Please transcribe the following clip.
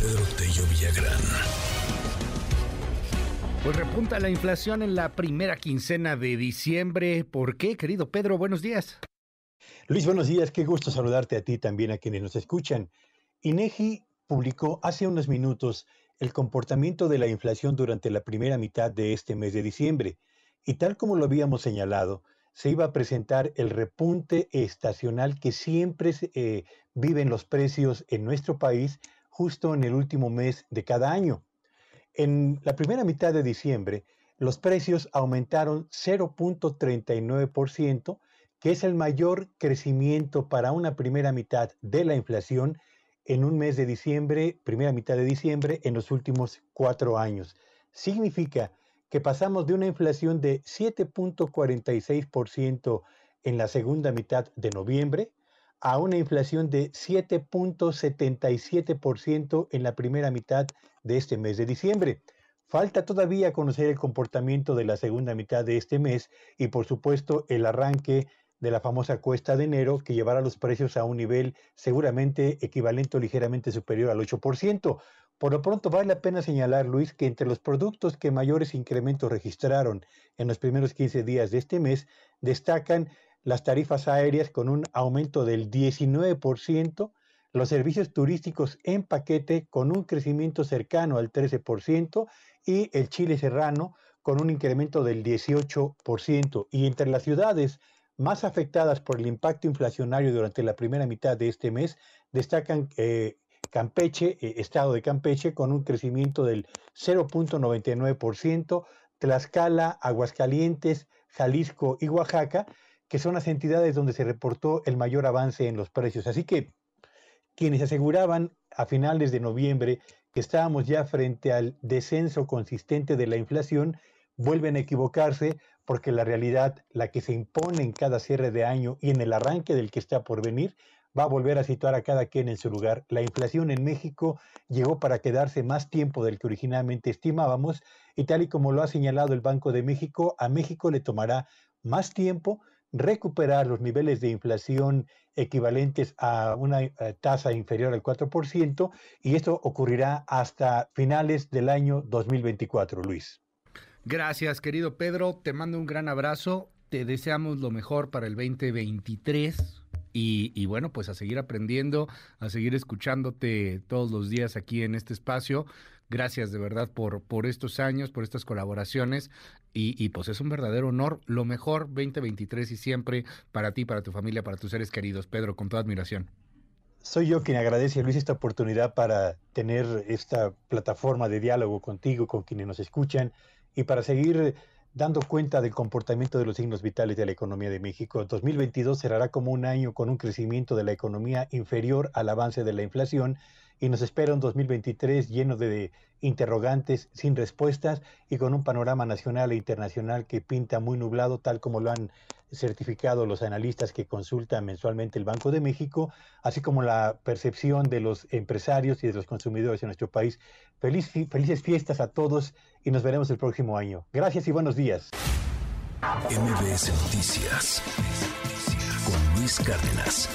Pedro Tello Villagrán. Pues repunta la inflación en la primera quincena de diciembre. ¿Por qué, querido Pedro? Buenos días. Luis, buenos días. Qué gusto saludarte a ti también, a quienes nos escuchan. INEGI publicó hace unos minutos el comportamiento de la inflación durante la primera mitad de este mes de diciembre. Y tal como lo habíamos señalado, se iba a presentar el repunte estacional que siempre eh, viven los precios en nuestro país justo en el último mes de cada año. En la primera mitad de diciembre, los precios aumentaron 0.39%, que es el mayor crecimiento para una primera mitad de la inflación en un mes de diciembre, primera mitad de diciembre, en los últimos cuatro años. Significa que pasamos de una inflación de 7.46% en la segunda mitad de noviembre a una inflación de 7.77% en la primera mitad de este mes de diciembre. Falta todavía conocer el comportamiento de la segunda mitad de este mes y por supuesto el arranque de la famosa cuesta de enero que llevará los precios a un nivel seguramente equivalente o ligeramente superior al 8%. Por lo pronto vale la pena señalar, Luis, que entre los productos que mayores incrementos registraron en los primeros 15 días de este mes, destacan las tarifas aéreas con un aumento del 19%, los servicios turísticos en paquete con un crecimiento cercano al 13% y el Chile serrano con un incremento del 18%. Y entre las ciudades más afectadas por el impacto inflacionario durante la primera mitad de este mes, destacan eh, Campeche, eh, estado de Campeche, con un crecimiento del 0.99%, Tlaxcala, Aguascalientes, Jalisco y Oaxaca, que son las entidades donde se reportó el mayor avance en los precios. Así que quienes aseguraban a finales de noviembre que estábamos ya frente al descenso consistente de la inflación, vuelven a equivocarse porque la realidad, la que se impone en cada cierre de año y en el arranque del que está por venir, va a volver a situar a cada quien en su lugar. La inflación en México llegó para quedarse más tiempo del que originalmente estimábamos y tal y como lo ha señalado el Banco de México, a México le tomará más tiempo recuperar los niveles de inflación equivalentes a una eh, tasa inferior al 4% y esto ocurrirá hasta finales del año 2024, Luis. Gracias, querido Pedro. Te mando un gran abrazo. Te deseamos lo mejor para el 2023 y, bueno, pues a seguir aprendiendo, a seguir escuchándote todos los días aquí en este espacio. Gracias de verdad por, por estos años, por estas colaboraciones y, pues es un verdadero honor. Lo mejor 2023 y siempre para ti, para tu familia, para tus seres queridos. Pedro, con toda admiración. Soy yo quien agradece, Luis, esta oportunidad para tener esta plataforma de diálogo contigo, con quienes nos escuchan y para seguir dando cuenta del comportamiento de los signos vitales de la economía de México. 2022 cerrará como un año con un crecimiento de la economía inferior al avance de la inflación y nos espera un 2023 lleno de interrogantes sin respuestas y con un panorama nacional e internacional que pinta muy nublado, tal como lo han certificado los analistas que consultan mensualmente el Banco de México, así como la percepción de los empresarios y de los consumidores en nuestro país. Felices fiestas a todos y nos veremos el próximo año. Gracias y buenos días. MBS Noticias con Luis Cárdenas.